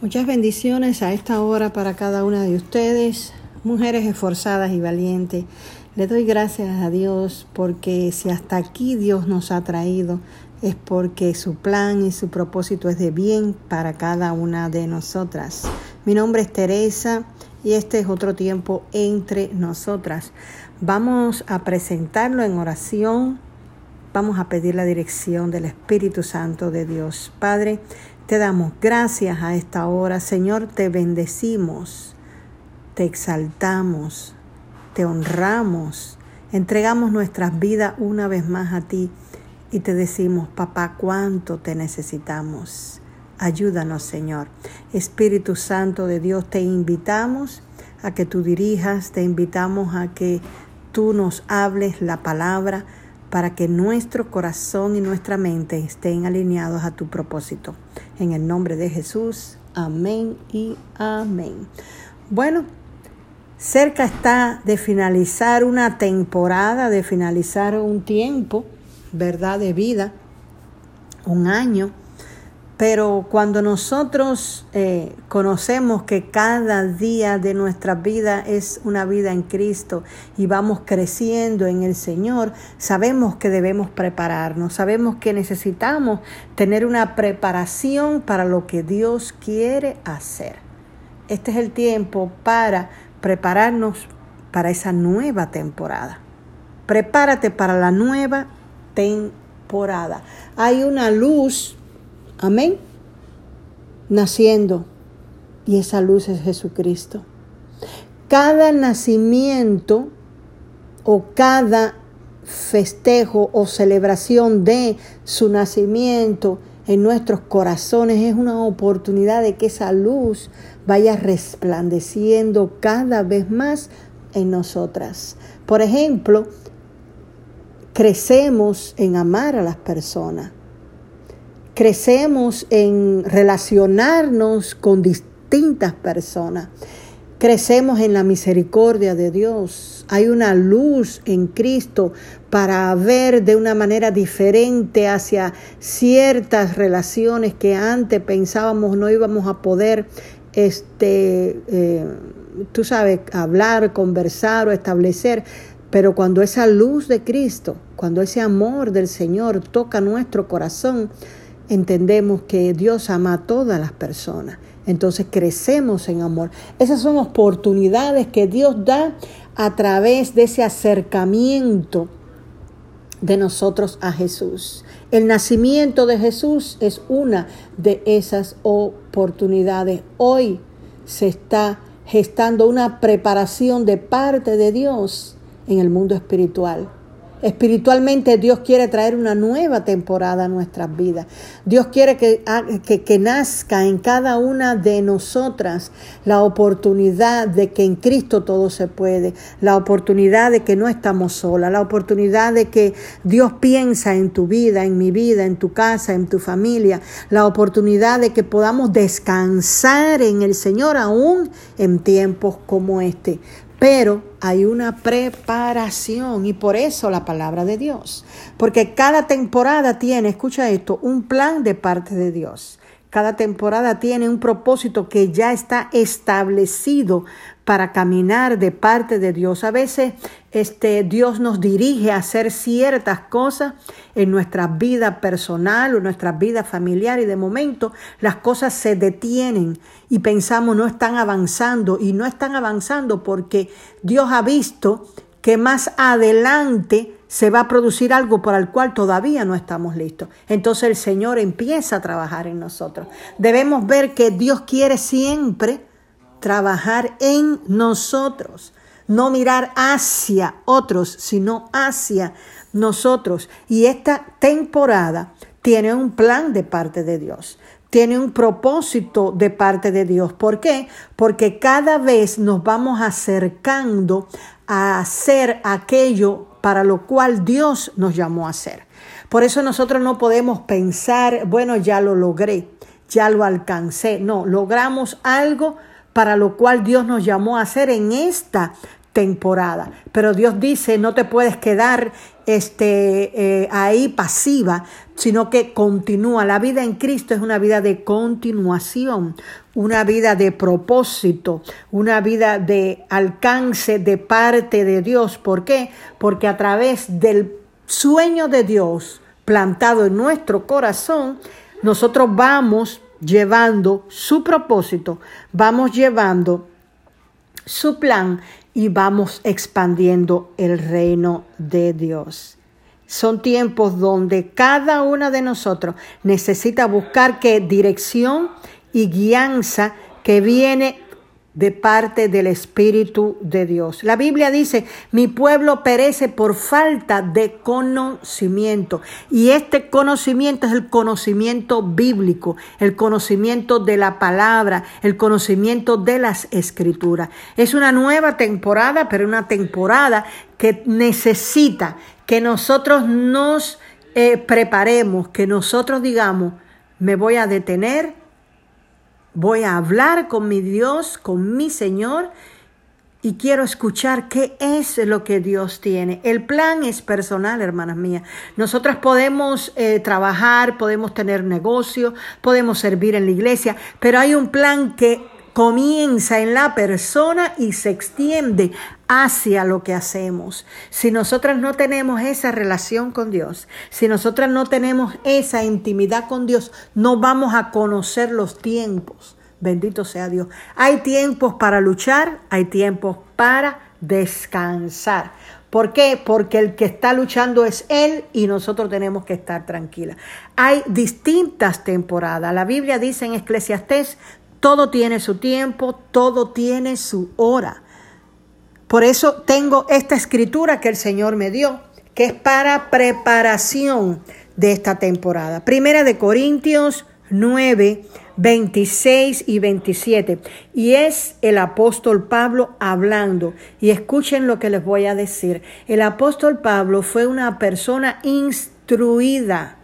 Muchas bendiciones a esta hora para cada una de ustedes, mujeres esforzadas y valientes. Le doy gracias a Dios porque si hasta aquí Dios nos ha traído es porque su plan y su propósito es de bien para cada una de nosotras. Mi nombre es Teresa y este es otro tiempo entre nosotras. Vamos a presentarlo en oración. Vamos a pedir la dirección del Espíritu Santo de Dios. Padre, te damos gracias a esta hora, Señor, te bendecimos, te exaltamos, te honramos, entregamos nuestras vidas una vez más a ti y te decimos, papá, cuánto te necesitamos. Ayúdanos, Señor. Espíritu Santo de Dios, te invitamos a que tú dirijas, te invitamos a que tú nos hables la palabra para que nuestro corazón y nuestra mente estén alineados a tu propósito. En el nombre de Jesús, amén y amén. Bueno, cerca está de finalizar una temporada, de finalizar un tiempo, ¿verdad? De vida, un año pero cuando nosotros eh, conocemos que cada día de nuestra vida es una vida en Cristo y vamos creciendo en el Señor, sabemos que debemos prepararnos, sabemos que necesitamos tener una preparación para lo que Dios quiere hacer. Este es el tiempo para prepararnos para esa nueva temporada. Prepárate para la nueva temporada. Hay una luz Amén. Naciendo. Y esa luz es Jesucristo. Cada nacimiento o cada festejo o celebración de su nacimiento en nuestros corazones es una oportunidad de que esa luz vaya resplandeciendo cada vez más en nosotras. Por ejemplo, crecemos en amar a las personas crecemos en relacionarnos con distintas personas. Crecemos en la misericordia de Dios. Hay una luz en Cristo para ver de una manera diferente hacia ciertas relaciones que antes pensábamos no íbamos a poder, este, eh, tú sabes, hablar, conversar o establecer. Pero cuando esa luz de Cristo, cuando ese amor del Señor toca nuestro corazón, entendemos que Dios ama a todas las personas. Entonces crecemos en amor. Esas son oportunidades que Dios da a través de ese acercamiento de nosotros a Jesús. El nacimiento de Jesús es una de esas oportunidades. Hoy se está gestando una preparación de parte de Dios en el mundo espiritual. Espiritualmente Dios quiere traer una nueva temporada a nuestras vidas. Dios quiere que, que, nazca en cada una de nosotras la oportunidad de que en Cristo todo se puede, la oportunidad de que no estamos solas, la oportunidad de que Dios piensa en tu vida, en mi vida, en tu casa, en tu familia, la oportunidad de que podamos descansar en el Señor aún en tiempos como este pero hay una preparación y por eso la palabra de Dios. Porque cada temporada tiene, escucha esto, un plan de parte de Dios. Cada temporada tiene un propósito que ya está establecido para caminar de parte de Dios. A veces este, Dios nos dirige a hacer ciertas cosas en nuestra vida personal o nuestra vida familiar y de momento las cosas se detienen y pensamos no están avanzando y no están avanzando porque Dios ha visto que más adelante se va a producir algo para el cual todavía no estamos listos. Entonces el Señor empieza a trabajar en nosotros. Debemos ver que Dios quiere siempre trabajar en nosotros, no mirar hacia otros, sino hacia nosotros. Y esta temporada tiene un plan de parte de Dios, tiene un propósito de parte de Dios. ¿Por qué? Porque cada vez nos vamos acercando a hacer aquello para lo cual Dios nos llamó a hacer. Por eso nosotros no podemos pensar, bueno, ya lo logré, ya lo alcancé. No, logramos algo para lo cual Dios nos llamó a hacer en esta temporada. Pero Dios dice, no te puedes quedar este, eh, ahí pasiva, sino que continúa. La vida en Cristo es una vida de continuación, una vida de propósito, una vida de alcance de parte de Dios. ¿Por qué? Porque a través del sueño de Dios plantado en nuestro corazón, nosotros vamos llevando su propósito, vamos llevando su plan y vamos expandiendo el reino de Dios. Son tiempos donde cada una de nosotros necesita buscar qué dirección y guianza que viene de parte del Espíritu de Dios. La Biblia dice, mi pueblo perece por falta de conocimiento. Y este conocimiento es el conocimiento bíblico, el conocimiento de la palabra, el conocimiento de las escrituras. Es una nueva temporada, pero una temporada que necesita que nosotros nos eh, preparemos, que nosotros digamos, me voy a detener Voy a hablar con mi Dios, con mi Señor, y quiero escuchar qué es lo que Dios tiene. El plan es personal, hermanas mías. Nosotras podemos eh, trabajar, podemos tener negocio, podemos servir en la iglesia, pero hay un plan que comienza en la persona y se extiende hacia lo que hacemos. Si nosotras no tenemos esa relación con Dios, si nosotras no tenemos esa intimidad con Dios, no vamos a conocer los tiempos. Bendito sea Dios. Hay tiempos para luchar, hay tiempos para descansar. ¿Por qué? Porque el que está luchando es Él y nosotros tenemos que estar tranquilas. Hay distintas temporadas. La Biblia dice en Eclesiastés, todo tiene su tiempo, todo tiene su hora. Por eso tengo esta escritura que el Señor me dio, que es para preparación de esta temporada. Primera de Corintios 9, 26 y 27. Y es el apóstol Pablo hablando. Y escuchen lo que les voy a decir. El apóstol Pablo fue una persona instruida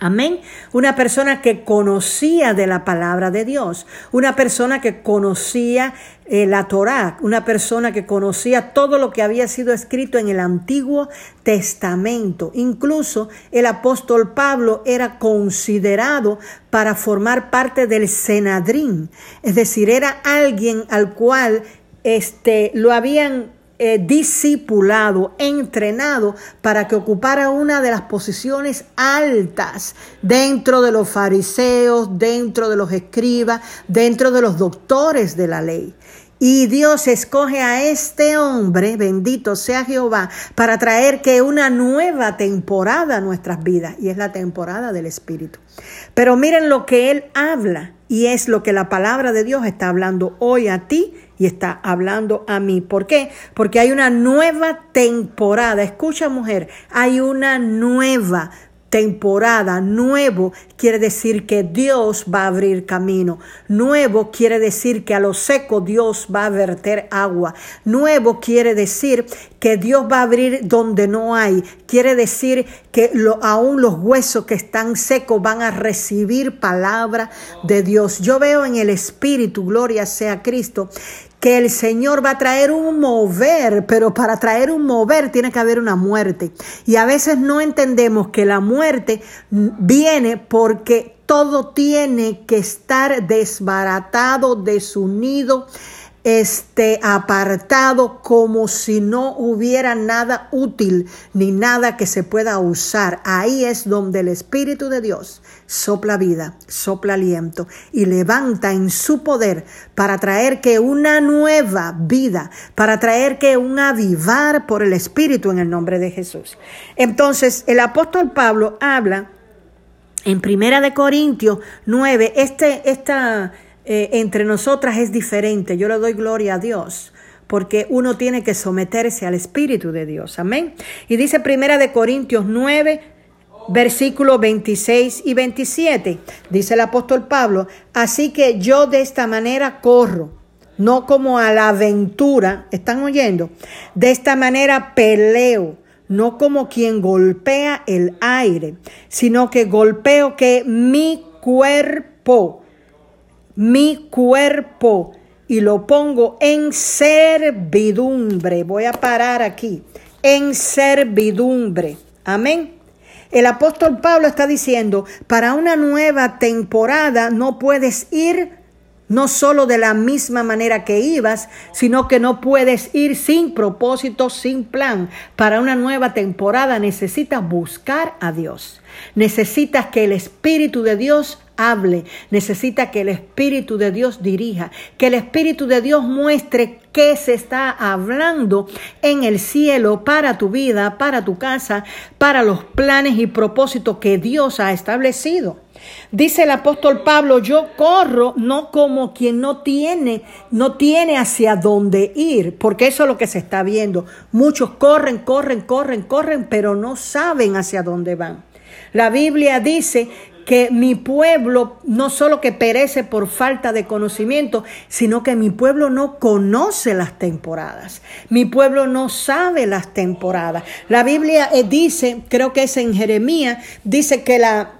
Amén. Una persona que conocía de la palabra de Dios, una persona que conocía eh, la Torá, una persona que conocía todo lo que había sido escrito en el Antiguo Testamento. Incluso el apóstol Pablo era considerado para formar parte del Senadrín, es decir, era alguien al cual este, lo habían discipulado, entrenado para que ocupara una de las posiciones altas dentro de los fariseos, dentro de los escribas, dentro de los doctores de la ley. Y Dios escoge a este hombre, bendito sea Jehová, para traer que una nueva temporada a nuestras vidas, y es la temporada del Espíritu. Pero miren lo que Él habla, y es lo que la palabra de Dios está hablando hoy a ti y está hablando a mí. ¿Por qué? Porque hay una nueva temporada. Escucha mujer, hay una nueva temporada, nuevo quiere decir que Dios va a abrir camino. Nuevo quiere decir que a lo seco Dios va a verter agua. Nuevo quiere decir que Dios va a abrir donde no hay. Quiere decir que aún los huesos que están secos van a recibir palabra de Dios. Yo veo en el Espíritu, gloria sea Cristo, que el Señor va a traer un mover, pero para traer un mover tiene que haber una muerte. Y a veces no entendemos que la muerte viene porque todo tiene que estar desbaratado, desunido, este, apartado como si no hubiera nada útil ni nada que se pueda usar. Ahí es donde el Espíritu de Dios sopla vida, sopla aliento y levanta en su poder para traer que una nueva vida, para traer que un avivar por el Espíritu en el nombre de Jesús. Entonces, el apóstol Pablo habla en Primera de Corintios 9, este, esta eh, entre nosotras es diferente. Yo le doy gloria a Dios porque uno tiene que someterse al Espíritu de Dios. Amén. Y dice Primera de Corintios 9, versículos 26 y 27. Dice el apóstol Pablo, así que yo de esta manera corro, no como a la aventura, ¿están oyendo? De esta manera peleo, no como quien golpea el aire, sino que golpeo que mi cuerpo mi cuerpo y lo pongo en servidumbre. Voy a parar aquí. En servidumbre. Amén. El apóstol Pablo está diciendo, para una nueva temporada no puedes ir no solo de la misma manera que ibas, sino que no puedes ir sin propósito, sin plan. Para una nueva temporada necesitas buscar a Dios. Necesitas que el Espíritu de Dios hable, necesita que el Espíritu de Dios dirija, que el Espíritu de Dios muestre qué se está hablando en el cielo para tu vida, para tu casa, para los planes y propósitos que Dios ha establecido. Dice el apóstol Pablo, yo corro no como quien no tiene, no tiene hacia dónde ir, porque eso es lo que se está viendo. Muchos corren, corren, corren, corren, pero no saben hacia dónde van. La Biblia dice que mi pueblo no solo que perece por falta de conocimiento, sino que mi pueblo no conoce las temporadas. Mi pueblo no sabe las temporadas. La Biblia eh, dice, creo que es en Jeremías, dice que la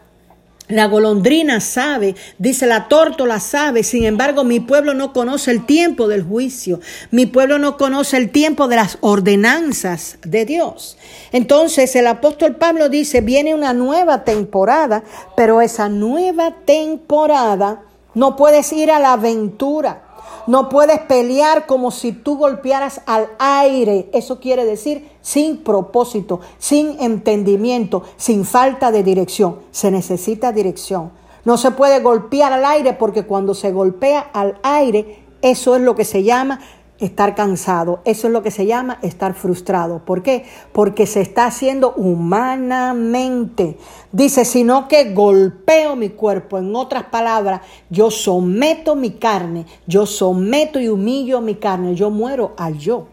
la golondrina sabe, dice la tórtola sabe, sin embargo mi pueblo no conoce el tiempo del juicio, mi pueblo no conoce el tiempo de las ordenanzas de Dios. Entonces el apóstol Pablo dice, viene una nueva temporada, pero esa nueva temporada no puedes ir a la aventura. No puedes pelear como si tú golpearas al aire. Eso quiere decir sin propósito, sin entendimiento, sin falta de dirección. Se necesita dirección. No se puede golpear al aire porque cuando se golpea al aire, eso es lo que se llama estar cansado. Eso es lo que se llama estar frustrado. ¿Por qué? Porque se está haciendo humanamente. Dice, sino que golpeo mi cuerpo. En otras palabras, yo someto mi carne, yo someto y humillo mi carne, yo muero al yo.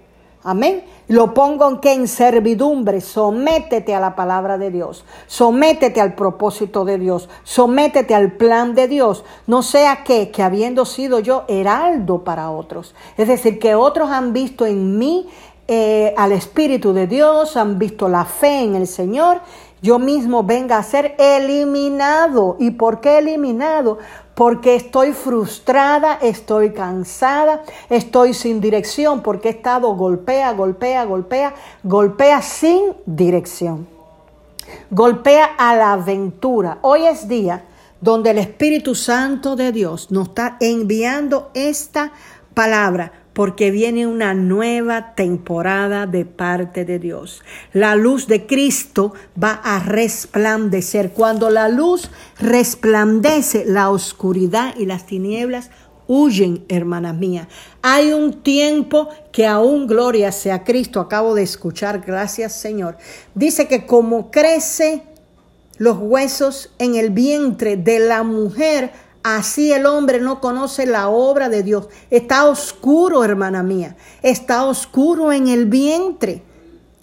Amén. Lo pongo en que en servidumbre, sométete a la palabra de Dios, sométete al propósito de Dios, sométete al plan de Dios. No sea que, que habiendo sido yo heraldo para otros, es decir, que otros han visto en mí eh, al Espíritu de Dios, han visto la fe en el Señor, yo mismo venga a ser eliminado. ¿Y por qué eliminado? porque estoy frustrada, estoy cansada, estoy sin dirección, porque he estado golpea, golpea, golpea, golpea sin dirección. Golpea a la aventura. Hoy es día donde el Espíritu Santo de Dios nos está enviando esta palabra porque viene una nueva temporada de parte de Dios. La luz de Cristo va a resplandecer. Cuando la luz resplandece, la oscuridad y las tinieblas huyen, hermanas mías. Hay un tiempo que aún gloria sea Cristo. Acabo de escuchar, gracias Señor. Dice que como crece los huesos en el vientre de la mujer, Así el hombre no conoce la obra de Dios. Está oscuro, hermana mía. Está oscuro en el vientre.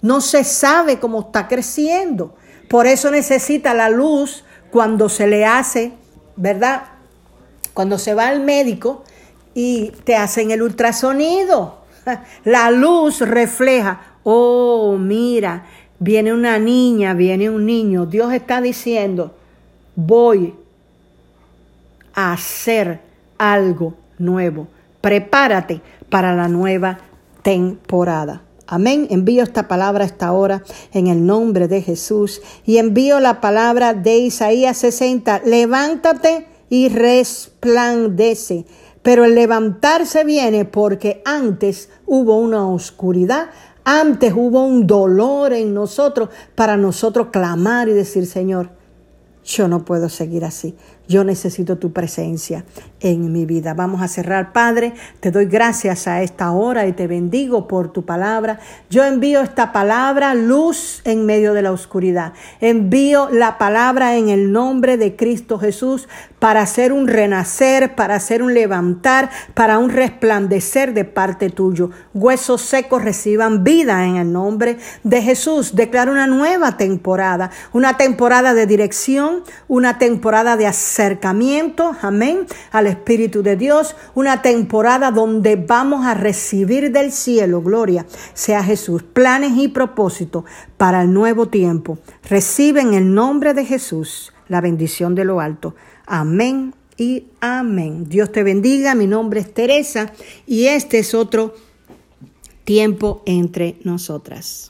No se sabe cómo está creciendo. Por eso necesita la luz cuando se le hace, ¿verdad? Cuando se va al médico y te hacen el ultrasonido. La luz refleja, oh, mira, viene una niña, viene un niño. Dios está diciendo, voy hacer algo nuevo. Prepárate para la nueva temporada. Amén. Envío esta palabra esta hora en el nombre de Jesús y envío la palabra de Isaías 60. Levántate y resplandece. Pero el levantarse viene porque antes hubo una oscuridad, antes hubo un dolor en nosotros para nosotros clamar y decir, Señor, yo no puedo seguir así. Yo necesito tu presencia en mi vida. Vamos a cerrar, Padre. Te doy gracias a esta hora y te bendigo por tu palabra. Yo envío esta palabra, luz en medio de la oscuridad. Envío la palabra en el nombre de Cristo Jesús para hacer un renacer, para hacer un levantar, para un resplandecer de parte tuyo. Huesos secos reciban vida en el nombre de Jesús. Declaro una nueva temporada, una temporada de dirección, una temporada de acercamiento, amén, al Espíritu de Dios, una temporada donde vamos a recibir del cielo, gloria sea Jesús, planes y propósitos para el nuevo tiempo. Reciben en el nombre de Jesús la bendición de lo alto. Amén y amén. Dios te bendiga. Mi nombre es Teresa y este es otro tiempo entre nosotras.